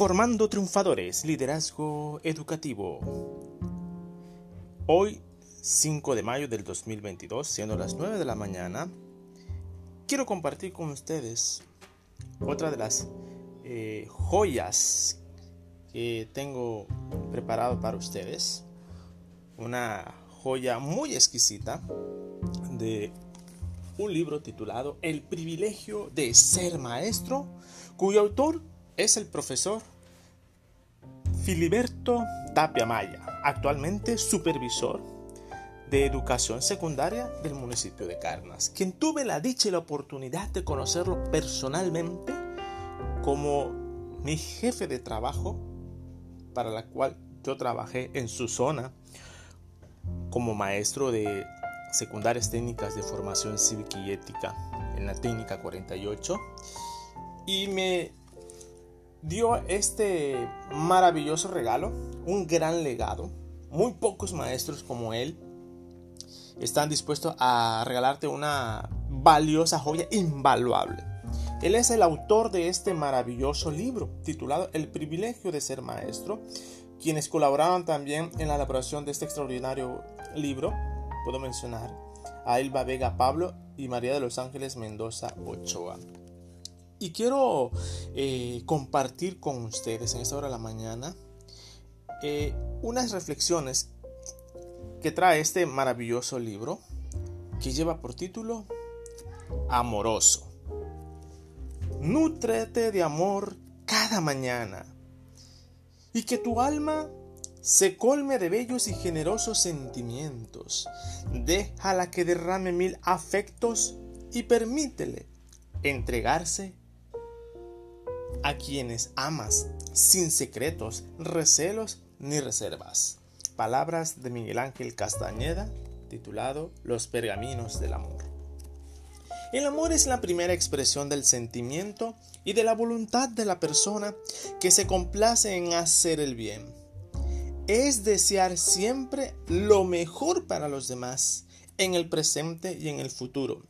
Formando Triunfadores, Liderazgo Educativo. Hoy, 5 de mayo del 2022, siendo las 9 de la mañana, quiero compartir con ustedes otra de las eh, joyas que tengo preparado para ustedes. Una joya muy exquisita de un libro titulado El privilegio de ser maestro, cuyo autor es el profesor Filiberto Tapia Maya, actualmente supervisor de educación secundaria del municipio de Carnas, quien tuve la dicha y la oportunidad de conocerlo personalmente como mi jefe de trabajo, para la cual yo trabajé en su zona como maestro de secundarias técnicas de formación cívica y ética en la técnica 48 y me dio este maravilloso regalo, un gran legado. Muy pocos maestros como él están dispuestos a regalarte una valiosa joya invaluable. Él es el autor de este maravilloso libro titulado El privilegio de ser maestro, quienes colaboraron también en la elaboración de este extraordinario libro. Puedo mencionar a Elba Vega Pablo y María de los Ángeles Mendoza Ochoa. Y quiero eh, compartir con ustedes en esta hora de la mañana eh, unas reflexiones que trae este maravilloso libro que lleva por título Amoroso. Nútrete de amor cada mañana y que tu alma se colme de bellos y generosos sentimientos. Déjala que derrame mil afectos y permítele entregarse a quienes amas, sin secretos, recelos ni reservas. Palabras de Miguel Ángel Castañeda, titulado Los Pergaminos del Amor. El amor es la primera expresión del sentimiento y de la voluntad de la persona que se complace en hacer el bien. Es desear siempre lo mejor para los demás, en el presente y en el futuro.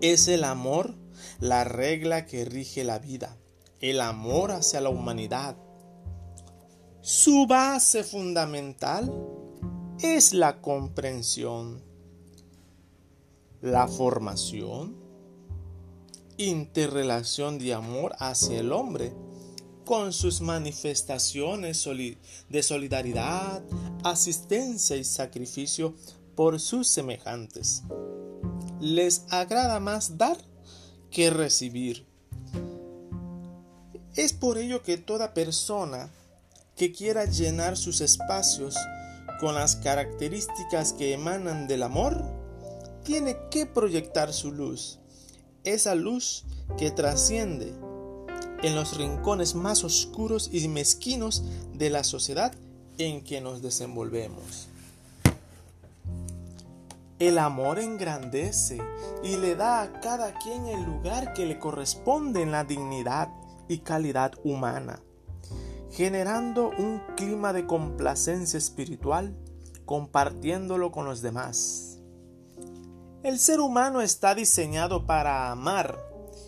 Es el amor la regla que rige la vida el amor hacia la humanidad. Su base fundamental es la comprensión, la formación, interrelación de amor hacia el hombre con sus manifestaciones de solidaridad, asistencia y sacrificio por sus semejantes. Les agrada más dar que recibir es por ello que toda persona que quiera llenar sus espacios con las características que emanan del amor, tiene que proyectar su luz, esa luz que trasciende en los rincones más oscuros y mezquinos de la sociedad en que nos desenvolvemos. El amor engrandece y le da a cada quien el lugar que le corresponde en la dignidad y calidad humana, generando un clima de complacencia espiritual, compartiéndolo con los demás. El ser humano está diseñado para amar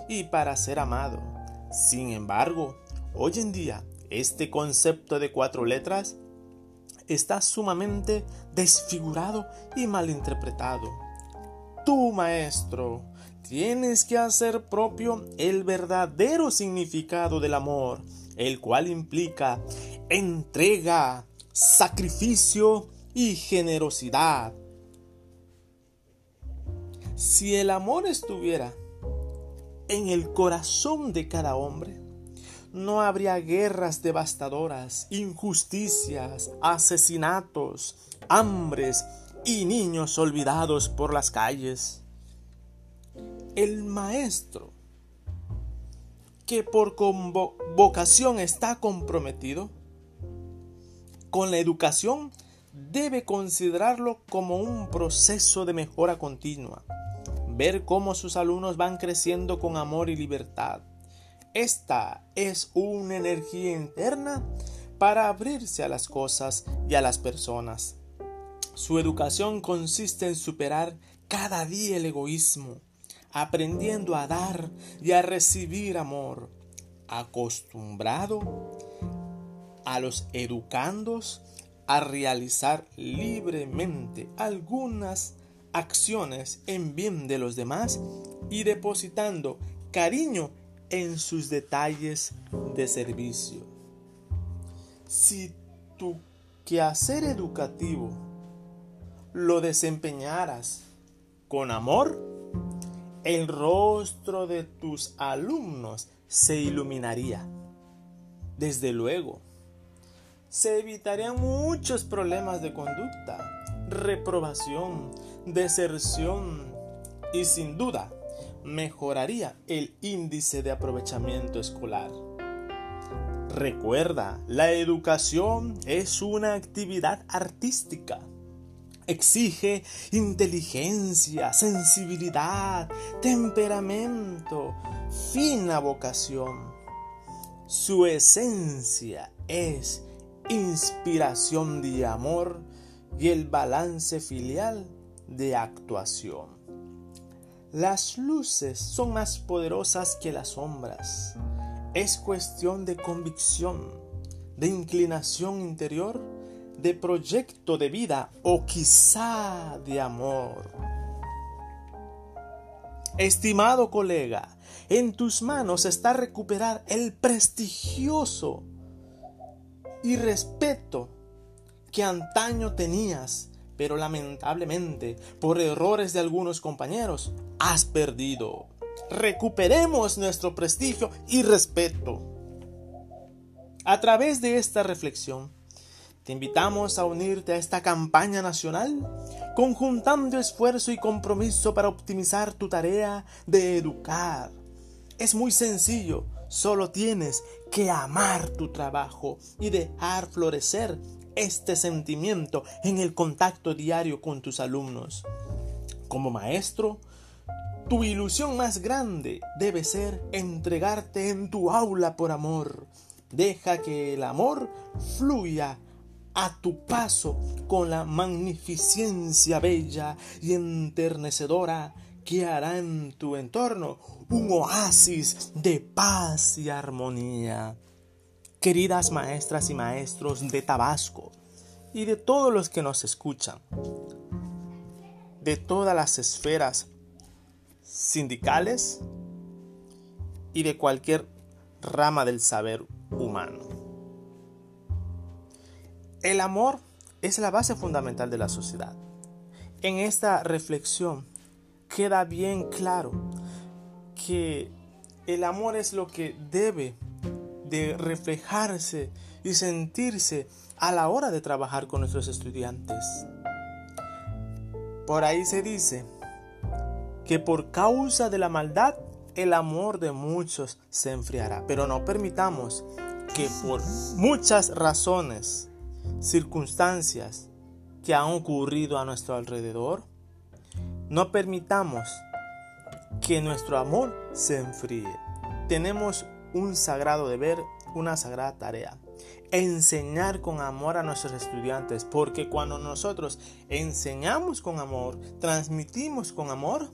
y para ser amado. Sin embargo, hoy en día, este concepto de cuatro letras está sumamente desfigurado y malinterpretado. Tú, maestro, tienes que hacer propio el verdadero significado del amor, el cual implica entrega, sacrificio y generosidad. Si el amor estuviera en el corazón de cada hombre, no habría guerras devastadoras, injusticias, asesinatos, hambres y niños olvidados por las calles el maestro que por vocación está comprometido con la educación debe considerarlo como un proceso de mejora continua, ver cómo sus alumnos van creciendo con amor y libertad. Esta es una energía interna para abrirse a las cosas y a las personas. Su educación consiste en superar cada día el egoísmo, aprendiendo a dar y a recibir amor. acostumbrado a los educandos a realizar libremente algunas acciones en bien de los demás y depositando cariño en sus detalles de servicio. Si tu quehacer educativo lo desempeñaras con amor, el rostro de tus alumnos se iluminaría. Desde luego, se evitarían muchos problemas de conducta, reprobación, deserción y sin duda mejoraría el índice de aprovechamiento escolar. Recuerda, la educación es una actividad artística. Exige inteligencia, sensibilidad, temperamento, fina vocación. Su esencia es inspiración de amor y el balance filial de actuación. Las luces son más poderosas que las sombras. Es cuestión de convicción, de inclinación interior, de proyecto de vida o quizá de amor. Estimado colega, en tus manos está recuperar el prestigioso y respeto que antaño tenías pero lamentablemente, por errores de algunos compañeros, has perdido. Recuperemos nuestro prestigio y respeto. A través de esta reflexión, te invitamos a unirte a esta campaña nacional, conjuntando esfuerzo y compromiso para optimizar tu tarea de educar. Es muy sencillo, solo tienes que amar tu trabajo y dejar florecer este sentimiento en el contacto diario con tus alumnos. Como maestro, tu ilusión más grande debe ser entregarte en tu aula por amor. Deja que el amor fluya a tu paso con la magnificencia bella y enternecedora que hará en tu entorno un oasis de paz y armonía. Queridas maestras y maestros de Tabasco y de todos los que nos escuchan, de todas las esferas sindicales y de cualquier rama del saber humano. El amor es la base fundamental de la sociedad. En esta reflexión queda bien claro que el amor es lo que debe de reflejarse y sentirse a la hora de trabajar con nuestros estudiantes. Por ahí se dice que por causa de la maldad el amor de muchos se enfriará, pero no permitamos que por muchas razones, circunstancias que han ocurrido a nuestro alrededor, no permitamos que nuestro amor se enfríe. Tenemos un sagrado deber, una sagrada tarea. Enseñar con amor a nuestros estudiantes, porque cuando nosotros enseñamos con amor, transmitimos con amor,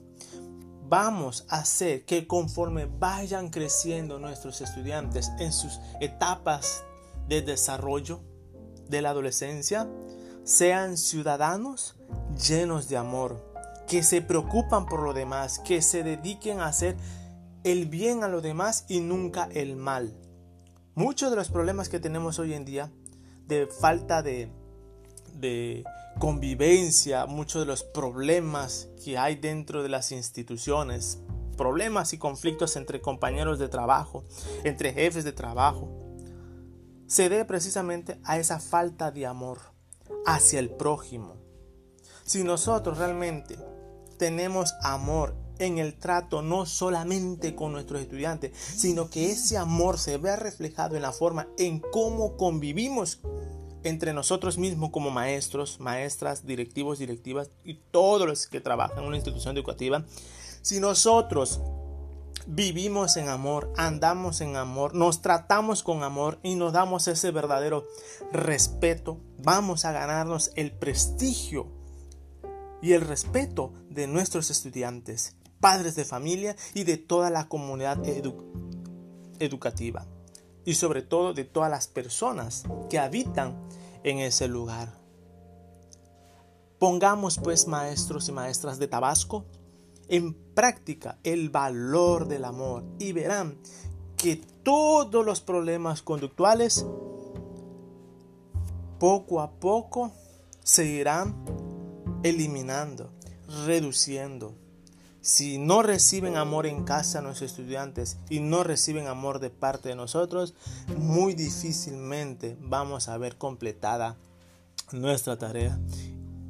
vamos a hacer que conforme vayan creciendo nuestros estudiantes en sus etapas de desarrollo de la adolescencia, sean ciudadanos llenos de amor, que se preocupan por lo demás, que se dediquen a hacer el bien a los demás y nunca el mal. Muchos de los problemas que tenemos hoy en día de falta de, de convivencia, muchos de los problemas que hay dentro de las instituciones, problemas y conflictos entre compañeros de trabajo, entre jefes de trabajo, se debe precisamente a esa falta de amor hacia el prójimo. Si nosotros realmente tenemos amor en el trato no solamente con nuestros estudiantes, sino que ese amor se vea reflejado en la forma en cómo convivimos entre nosotros mismos como maestros, maestras, directivos, directivas y todos los que trabajan en una institución educativa. Si nosotros vivimos en amor, andamos en amor, nos tratamos con amor y nos damos ese verdadero respeto, vamos a ganarnos el prestigio y el respeto de nuestros estudiantes padres de familia y de toda la comunidad educativa y sobre todo de todas las personas que habitan en ese lugar. Pongamos pues maestros y maestras de Tabasco en práctica el valor del amor y verán que todos los problemas conductuales poco a poco se irán eliminando, reduciendo. Si no reciben amor en casa nuestros estudiantes y no reciben amor de parte de nosotros, muy difícilmente vamos a ver completada nuestra tarea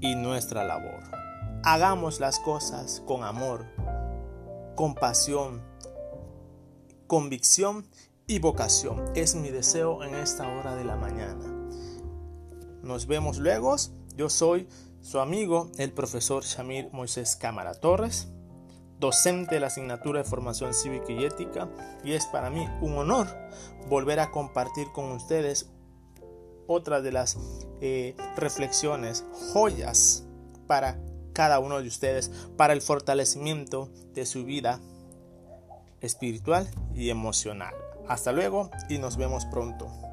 y nuestra labor. Hagamos las cosas con amor, compasión, convicción y vocación. Es mi deseo en esta hora de la mañana. Nos vemos luego. Yo soy su amigo, el profesor Shamir Moisés Cámara Torres, docente de la asignatura de formación cívica y ética, y es para mí un honor volver a compartir con ustedes otra de las eh, reflexiones, joyas para cada uno de ustedes, para el fortalecimiento de su vida espiritual y emocional. Hasta luego y nos vemos pronto.